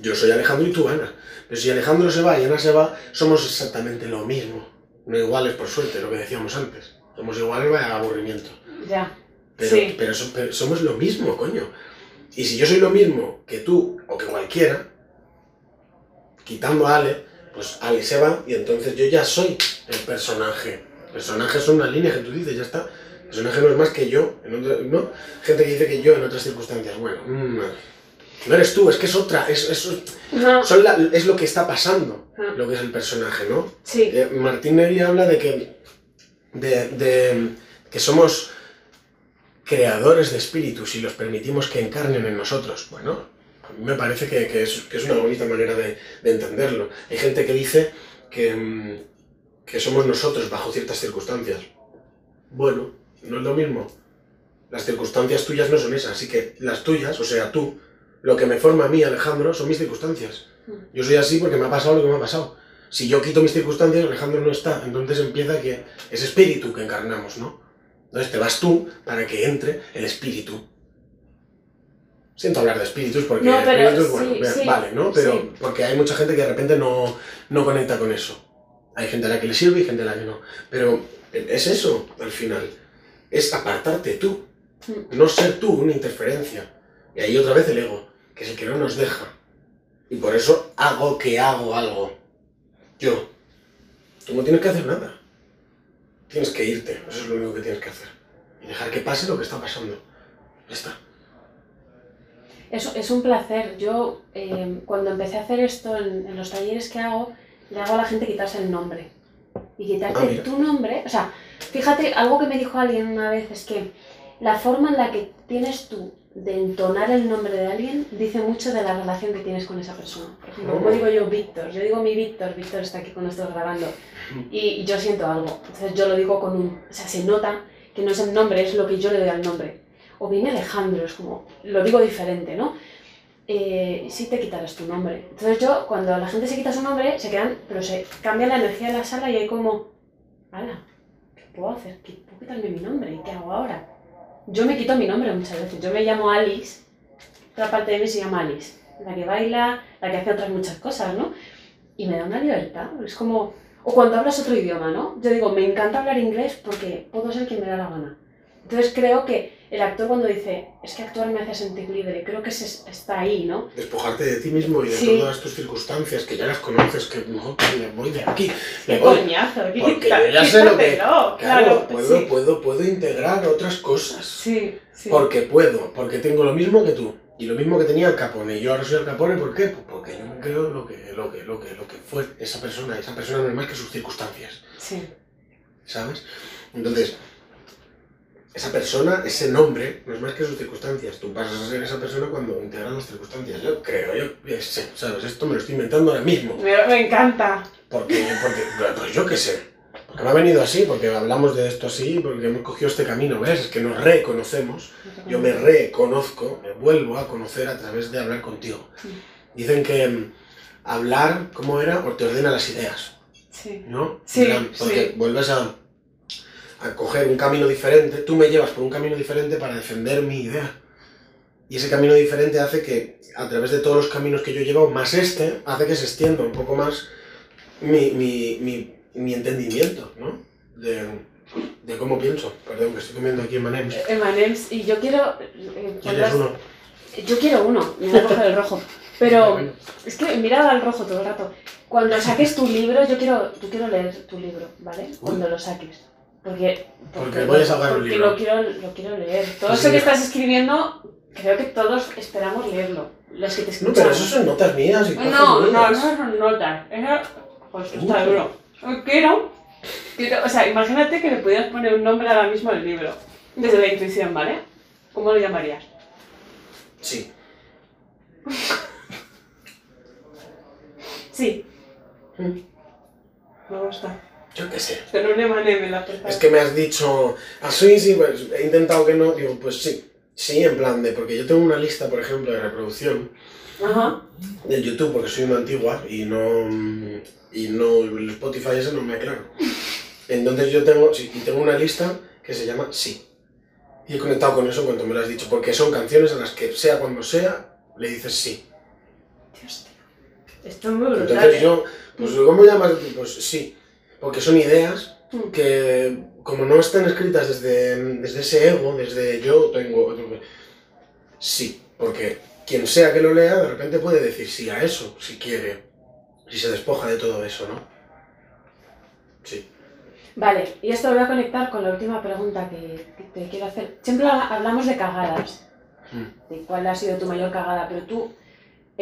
yo soy Alejandro y tú, Ana. Pero si Alejandro se va y Ana se va, somos exactamente lo mismo. No iguales, por suerte, lo que decíamos antes. Somos iguales, vaya aburrimiento. Ya. Pero, Sí. pero, so- pero somos lo mismo, coño. Y si yo soy lo mismo que tú o que cualquiera, quitando a Ale, pues Ale se va y entonces yo ya soy el personaje. El personaje son una línea que tú dices, ya está. El personaje no es más que yo, en ¿no? Gente que dice que yo en otras circunstancias. Bueno, mm, no eres tú, es que es otra, es, es, No. son la- es lo que está pasando, lo que es el personaje, ¿no? Sí. Eh, Martín Negri habla de que, de, de que somos creadores de espíritus y los permitimos que encarnen en nosotros. Bueno, a mí me parece que, que es, que es una bonita manera de, de entenderlo. Hay gente que dice que, mm, que somos nosotros bajo ciertas circunstancias. Bueno, no es lo mismo. Las circunstancias tuyas no son esas, así que las tuyas, o sea, tú, lo que me forma a mí, Alejandro, son mis circunstancias. Yo soy así porque me ha pasado lo que me ha pasado. Si yo quito mis circunstancias, Alejandro no está. Entonces empieza que es espíritu que encarnamos, ¿no? Entonces te vas tú para que entre el espíritu. Siento hablar de espíritus porque No, pero espíritus, sí, sí, vale, ¿no? Pero sí. porque hay mucha gente que de repente no, no conecta con eso. Hay gente a la que le sirve y gente a la que no. Pero es eso, al final. Es apartarte tú. Mm. No ser tú una interferencia. Y ahí otra vez el ego, que el que no nos deja. Y por eso hago que hago algo. Yo. Tú no tienes que hacer nada. Tienes que irte. Eso es lo único que tienes que hacer. Y dejar que pase lo que está pasando. Ya está. Es, es un placer. Yo, eh, cuando empecé a hacer esto en, en los talleres que hago, le hago a la gente quitarse el nombre. Y quitarte Ah, tu nombre. O sea, fíjate, algo que me dijo alguien una vez es que la forma en la que tienes tú de entonar el nombre de alguien dice mucho de la relación que tienes con esa persona. Por ejemplo, Oh. como digo yo Víctor, yo digo mi Víctor, Víctor está aquí con nosotros grabando y, y yo siento algo. Entonces yo lo digo con un... O sea, se nota que no es el nombre, es lo que yo le doy al nombre. O viene Alejandro, es como... Lo digo diferente, ¿no? Eh, sí te quitarás tu nombre. Entonces yo, cuando la gente se quita su nombre, se quedan... Pero se cambia la energía de la sala y hay como... ¡Hala! ¿Qué puedo hacer? ¿Qué, ¿Puedo quitarme mi nombre? ¿Y qué hago ahora? Yo me quito mi nombre muchas veces. Yo me llamo Alice, otra parte de mí se llama Alice, la que baila, la que hace otras muchas cosas, ¿no? Y me da una libertad. Es como. O cuando hablas otro idioma, ¿no? Yo digo, me encanta hablar inglés porque puedo ser quien me da la gana. Entonces creo que el actor cuando dice, es que actuar me hace sentir libre, creo que se, está ahí, ¿no? Despojarte de ti mismo y de Sí. todas tus circunstancias que ya las conoces, que no, me voy de aquí, me ¡Qué voy. coñazo! Porque [laughs] yo ya sé lo que- Claro, puedo, sí. puedo, puedo integrar otras cosas. Sí, sí. Porque puedo, porque tengo lo mismo que tú. Y lo mismo que tenía el Capone. Y yo ahora soy el Capone, ¿por qué? Pues porque yo me creo lo que, lo que, lo que, lo que fue esa persona. Esa persona no es más que sus circunstancias. Sí, ¿Sabes? Entonces, esa persona, ese nombre, no es más que sus circunstancias. Tú pasas a ser esa persona cuando integras las circunstancias. Yo creo, yo sé, ¿sabes? Esto me lo estoy inventando ahora mismo. me, me encanta. Porque, porque, pues yo qué sé. Porque me ha venido así, porque hablamos de esto así, porque hemos cogido este camino, ¿ves? Es que nos reconocemos. Yo me reconozco, me vuelvo a conocer a través de hablar contigo. Dicen que mm, hablar, ¿cómo era? O te ordena las ideas, Sí, ¿no? Sí, Porque sí. vuelves a, a coger un camino diferente, tú me llevas por un camino diferente para defender mi idea. Y ese camino diferente hace que, a través de todos los caminos que yo he llevado, más este, hace que se extienda un poco más mi, mi, mi, mi entendimiento, ¿no? De, de cómo pienso. Perdón, que estoy comiendo aquí en Manems. Emanems, y yo quiero... eh, ¿Quieres uno? Yo quiero uno, me voy a coger el rojo. Pero [laughs] es que miraba al rojo todo el rato. Cuando saques tu libro, yo quiero, yo quiero leer tu libro, ¿vale? Cuando lo saques. Porque, Porque voy a sacar un porque libro. Lo quiero, lo quiero leer. Todo Pues eso sí. que estás escribiendo, creo que todos esperamos leerlo. Los que te No, escuchan. pero eso son notas mías y No, no, mías. no son notas. Eso, pues está Uy. duro. Quiero, quiero, o sea, imagínate que le pudieras poner un nombre ahora mismo al libro. Desde la intuición, ¿vale? ¿Cómo lo llamarías? Sí. [laughs] Sí. Mm. Me gusta. Yo qué sé. Pero no mané la. Es que me has dicho, ah, sí, sí, pues he intentado que no. Digo, pues sí. Sí, en plan de, porque yo tengo una lista, por ejemplo, de reproducción Ajá. del YouTube, porque soy una antigua y no. Y no. El Spotify ese no me aclaro. Entonces yo tengo, sí, y tengo una lista que se llama Sí. Y he conectado con eso cuando me lo has dicho, porque son canciones a las que, sea cuando sea, le dices sí. Dios, tío. Esto es muy brutal. Entonces ¿eh? yo, pues ¿cómo llamas? Pues sí, porque son ideas Mm. que como no están escritas desde, desde ese ego, desde yo tengo... Sí, porque quien sea que lo lea, de repente puede decir sí a eso, si quiere, si se despoja de todo eso, ¿no? Sí. Vale, y esto lo voy a conectar con la última pregunta que, que te quiero hacer. Siempre ha- hablamos de cagadas, Mm. de cuál ha sido tu mayor cagada, pero tú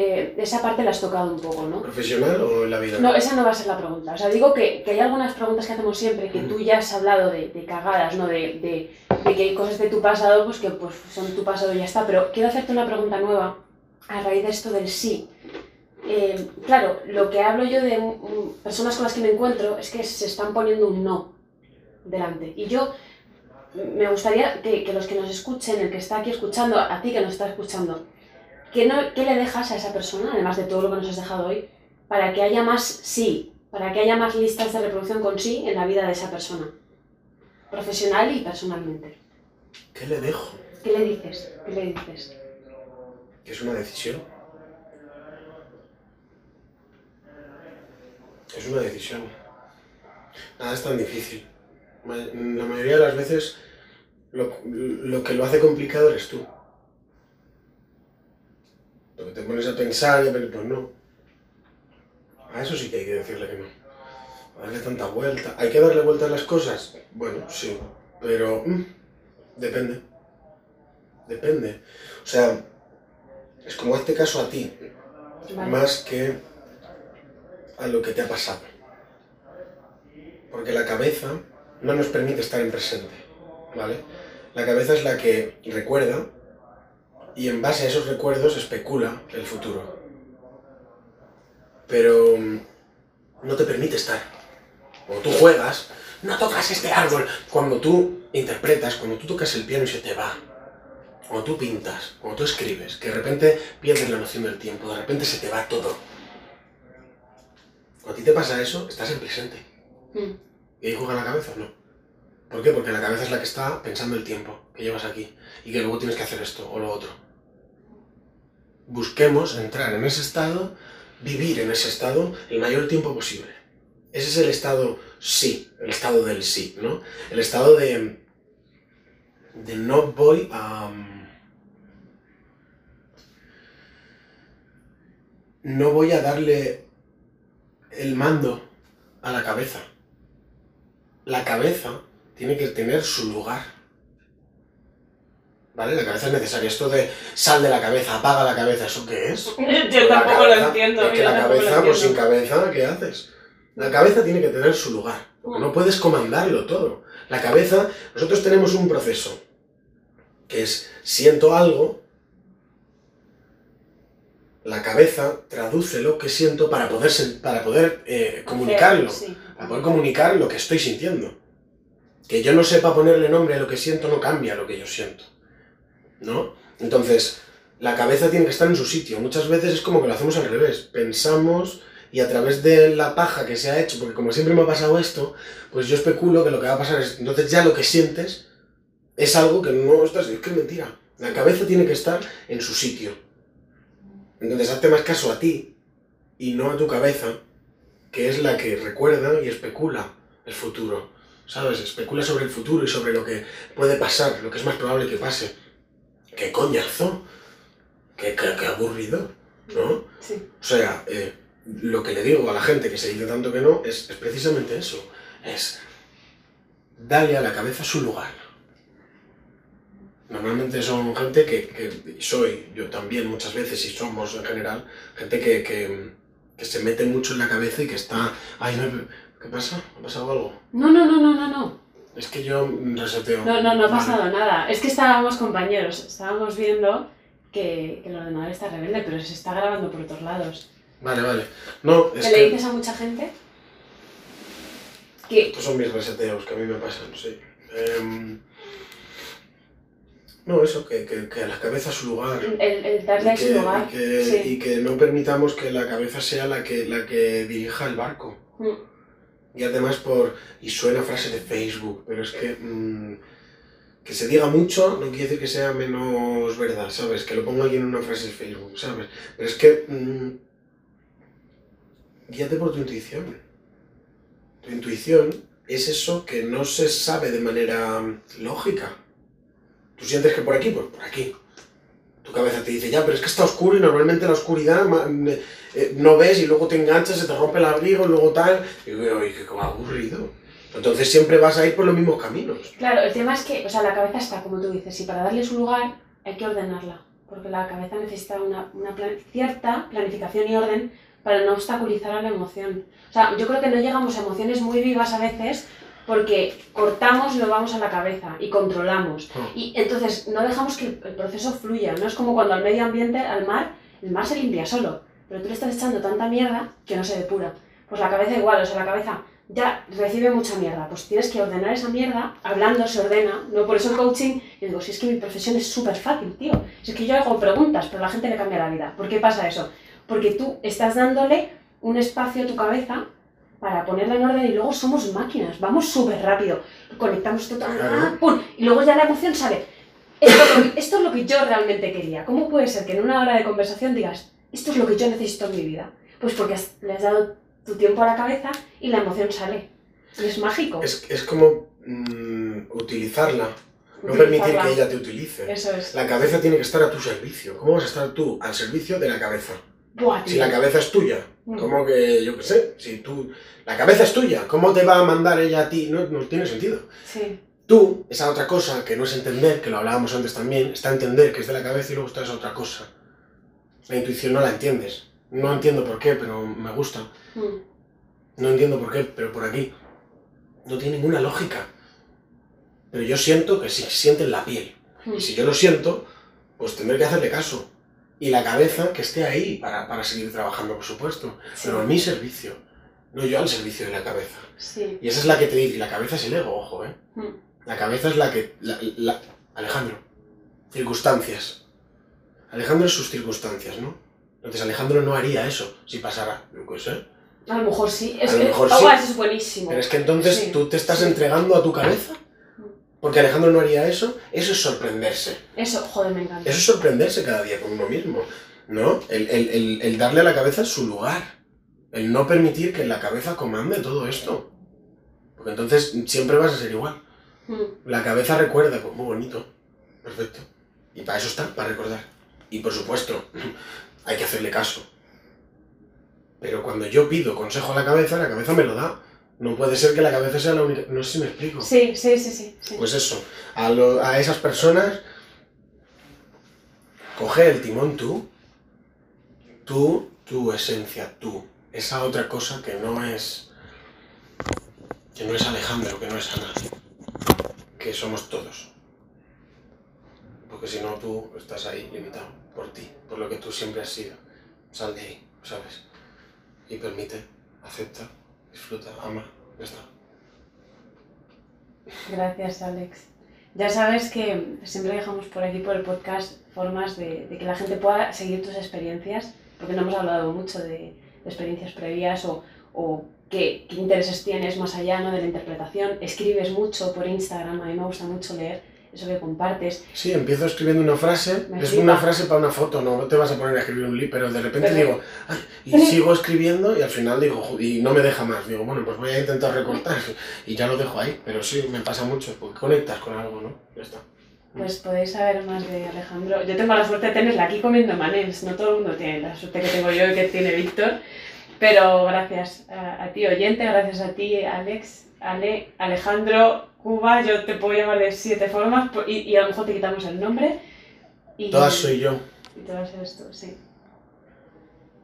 eh, esa parte la has tocado un poco, ¿no? ¿Profesional o en la vida? No, esa no va a ser la pregunta. O sea, digo que, que hay algunas preguntas que hacemos siempre que tú ya has hablado de, de cagadas, ¿no? De, de- de que hay cosas de tu pasado pues que pues, son tu pasado y ya está. Pero quiero hacerte una pregunta nueva a raíz de esto del sí. Eh, claro, lo que hablo yo de mm, personas con las que me encuentro es que se están poniendo un no delante. Y yo mm, me gustaría que, que los que nos escuchen, el que está aquí escuchando, a ti que nos está escuchando, ¿qué, no, ¿qué le dejas a esa persona, además de todo lo que nos has dejado hoy, para que haya más sí, para que haya más listas de reproducción con sí en la vida de esa persona, profesional y personalmente. ¿Qué le dejo? ¿Qué le dices? ¿Qué le dices? Que es una decisión. Es una decisión. Nada es tan difícil. La mayoría de las veces lo, lo que lo hace complicado eres tú. Que te pones a pensar y a pensar, pues no. A eso sí que hay que decirle que no. A darle tanta vuelta. ¿Hay que darle vuelta a las cosas? Bueno, sí. Pero mm, depende. Depende. O sea, es como este caso a ti, Vale. más que a lo que te ha pasado. Porque la cabeza no nos permite estar en presente, ¿vale? La cabeza es la que recuerda y en base a esos recuerdos especula el futuro. Pero mm, no te permite estar. Cuando tú juegas, no tocas este árbol. Cuando tú interpretas, cuando tú tocas el piano y se te va. Cuando tú pintas, cuando tú escribes, que de repente pierdes la noción del tiempo, de repente se te va todo. Cuando a ti te pasa eso, estás en presente. Mm. ¿Y ahí juega la cabeza o no? ¿Por qué? Porque la cabeza es la que está pensando el tiempo que llevas aquí y que luego tienes que hacer esto o lo otro. Busquemos entrar en ese estado, vivir en ese estado el mayor tiempo posible. Ese es el estado sí, el estado del sí, ¿no? El estado de, de no voy a... No voy a darle el mando a la cabeza. La cabeza tiene que tener su lugar. ¿Vale? La cabeza es necesaria. Esto de sal de la cabeza, apaga la cabeza, ¿eso qué es? [laughs] Yo tampoco lo entiendo. Es que la cabeza, pues sin cabeza, ¿qué haces? La cabeza tiene que tener su lugar. porque no puedes comandarlo todo. La cabeza, nosotros tenemos un proceso que es siento algo, la cabeza traduce lo que siento para poder, para poder eh, comunicarlo, Sí. para poder comunicar lo que estoy sintiendo. Que yo no sepa ponerle nombre a lo que siento no cambia lo que yo siento. ¿No? Entonces, la cabeza tiene que estar en su sitio. Muchas veces es como que lo hacemos al revés. Pensamos y a través de la paja que se ha hecho, porque como siempre me ha pasado esto, pues yo especulo que lo que va a pasar es, entonces ya lo que sientes es algo que no estás, es que mentira. La cabeza tiene que estar en su sitio. Entonces hazte más caso a ti y no a tu cabeza, que es la que recuerda y especula el futuro. ¿Sabes? Especula sobre el futuro y sobre lo que puede pasar, lo que es más probable que pase. ¡Qué coñazo! ¡Qué, qué, qué aburrido! ¿No? Sí. O sea, eh, lo que le digo a la gente que se dice tanto que no es, es precisamente eso. Es darle a la cabeza su lugar. Normalmente son gente que, que soy, yo también muchas veces, y somos en general, gente que, que, que se mete mucho en la cabeza y que está... Ay, no, ¿qué pasa? ¿Ha pasado algo? No, no, no, no, no, no. Es que yo reseteo. No, no, no ha Vale. pasado nada. Es que estábamos compañeros, estábamos viendo que, que el ordenador está rebelde, pero se está grabando por otros lados. Vale, vale. No, es ¿Qué le que dices a mucha gente? Que estos son mis reseteos que a mí me pasan, sí. Em, no, eso, que, que, que a la cabeza su lugar. el, el darle y que, lugar. y que- sí. y que no permitamos que la cabeza sea la que, la que dirija el barco. Mm. Y además por... Y suena frase de Facebook, pero es que... mm, que se diga mucho no quiere decir que sea menos verdad, ¿sabes? Que lo ponga alguien en una frase de Facebook, ¿sabes? Pero es que... mm, guíate por tu intuición. Tu intuición es eso que no se sabe de manera lógica. Tú sientes que por aquí, pues por aquí. Tu cabeza te dice, ya, pero es que está oscuro y normalmente la oscuridad eh, no ves y luego te enganchas, se te rompe el abrigo, luego tal. Y digo, "Ay, qué como aburrido. Entonces siempre vas a ir por los mismos caminos. Claro, el tema es que, o sea, la cabeza está, como tú dices, y para darle su lugar hay que ordenarla. Porque la cabeza necesita una, una plan- cierta planificación y orden para no obstaculizar a la emoción. O sea, yo creo que no llegamos a emociones muy vivas a veces porque cortamos y lo vamos a la cabeza y controlamos. Ah. Y entonces no dejamos que el proceso fluya. No es como cuando al medio ambiente, al mar, el mar se limpia solo. Pero tú le estás echando tanta mierda que no se depura. Pues la cabeza igual, o sea, la cabeza ya recibe mucha mierda. Pues tienes que ordenar esa mierda, hablando se ordena, ¿no? Por eso el coaching, y digo, si es que mi profesión es súper fácil, tío. Si es que yo hago preguntas, pero a la gente le cambia la vida. ¿Por qué pasa eso? Porque tú estás dándole un espacio a tu cabeza para ponerla en orden y luego somos máquinas, vamos súper rápido, conectamos todo, Claro. ¡pum! y luego ya la emoción sale. Esto es lo que yo realmente quería. ¿Cómo puede ser que en una hora de conversación digas, esto es lo que yo necesito en mi vida? Pues porque has- le has dado tu tiempo a la cabeza y la emoción sale. Y es mágico. Es, es como mm, utilizarla, no permitir que ella te utilice. Eso es. La cabeza tiene que estar a tu servicio. ¿Cómo vas a estar tú al servicio de la cabeza? Buah, Si la cabeza es tuya, Mm. ¿cómo que, yo qué sé, si tú... La cabeza es tuya, ¿cómo te va a mandar ella a ti? No, no tiene sentido. Sí. Tú, esa otra cosa que no es entender, que lo hablábamos antes también, está entender que es de la cabeza y luego está esa otra cosa. La intuición no la entiendes. No entiendo por qué, pero me gusta. Mm. No entiendo por qué, pero por aquí. No tiene ninguna lógica. Pero yo siento que si siente en la piel. Mm. Y si yo lo siento, pues tendré que hacerle caso. Y la cabeza que esté ahí para, para seguir trabajando, por supuesto. Sí. Pero a mi servicio, no yo al servicio de la cabeza. Sí. Y esa es la que te dice, la cabeza es el ego, ojo, ¿eh? Mm. La cabeza es la que... la- la- Alejandro, circunstancias. Alejandro es sus circunstancias, ¿no? Entonces Alejandro no haría eso si pasara, no puede ser. A lo mejor sí. Es A lo que mejor oh, sí. es buenísimo. Pero es que entonces Sí. tú te estás entregando a tu cabeza. Porque Alejandro no haría eso. Eso es sorprenderse. Eso, joder, me encanta. Eso es sorprenderse cada día con uno mismo. ¿No? El, el- el- el darle a la cabeza su lugar. El no permitir que la cabeza comande todo esto. Porque entonces siempre vas a ser igual. Mm. La cabeza recuerda, pues muy bonito. Perfecto. Y para eso está, para recordar. Y por supuesto, [clears throat] hay que hacerle caso. Pero cuando yo pido consejo a la cabeza, la cabeza me lo da. No puede ser que la cabeza sea la única... No sé si me explico. Sí, sí, sí, sí. sí. Pues eso, a, lo- a esas personas, coge el timón tú, tú, tu esencia, tú, esa otra cosa que no es, que no es Alejandro, que no es Ana, que somos todos. Porque si no tú estás ahí limitado por ti, por lo que tú siempre has sido. Sal de ahí, ¿sabes? Y permite, acepta, disfruta, ama, ya está. Gracias, Alex. Ya sabes que siempre dejamos por aquí, por el podcast, formas de, que la gente pueda seguir tus experiencias, porque no hemos hablado mucho de, experiencias previas o, o qué, qué intereses tienes más allá ¿no? de la interpretación. Escribes mucho por Instagram, a mí me gusta mucho leer eso que compartes. Sí, empiezo escribiendo una frase, Me es flipa. una frase para una foto, no te vas a poner a escribir un libro, pero de repente Pero- digo, "Ay", y sigo escribiendo y al final digo, y no me deja más, digo, bueno, pues voy a intentar recortar y ya lo dejo ahí, pero sí, me pasa mucho, porque conectas con algo, ¿no? Ya está. Pues podéis saber más de Alejandro. Yo tengo la suerte de tenerla aquí comiendo manels, no todo el mundo tiene la suerte que tengo yo y que tiene Víctor. Pero gracias a, a ti, oyente, gracias a ti, Alex, Ale, Alejandro, Cuba, yo te puedo llamar de siete formas y, y a lo mejor te quitamos el nombre. Y, Todas soy yo. Y todas eres tú, sí.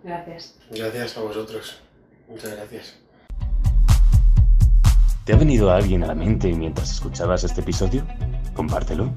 Gracias. Gracias a vosotros. Muchas gracias. ¿Te ha venido alguien a la mente mientras escuchabas este episodio? Compártelo.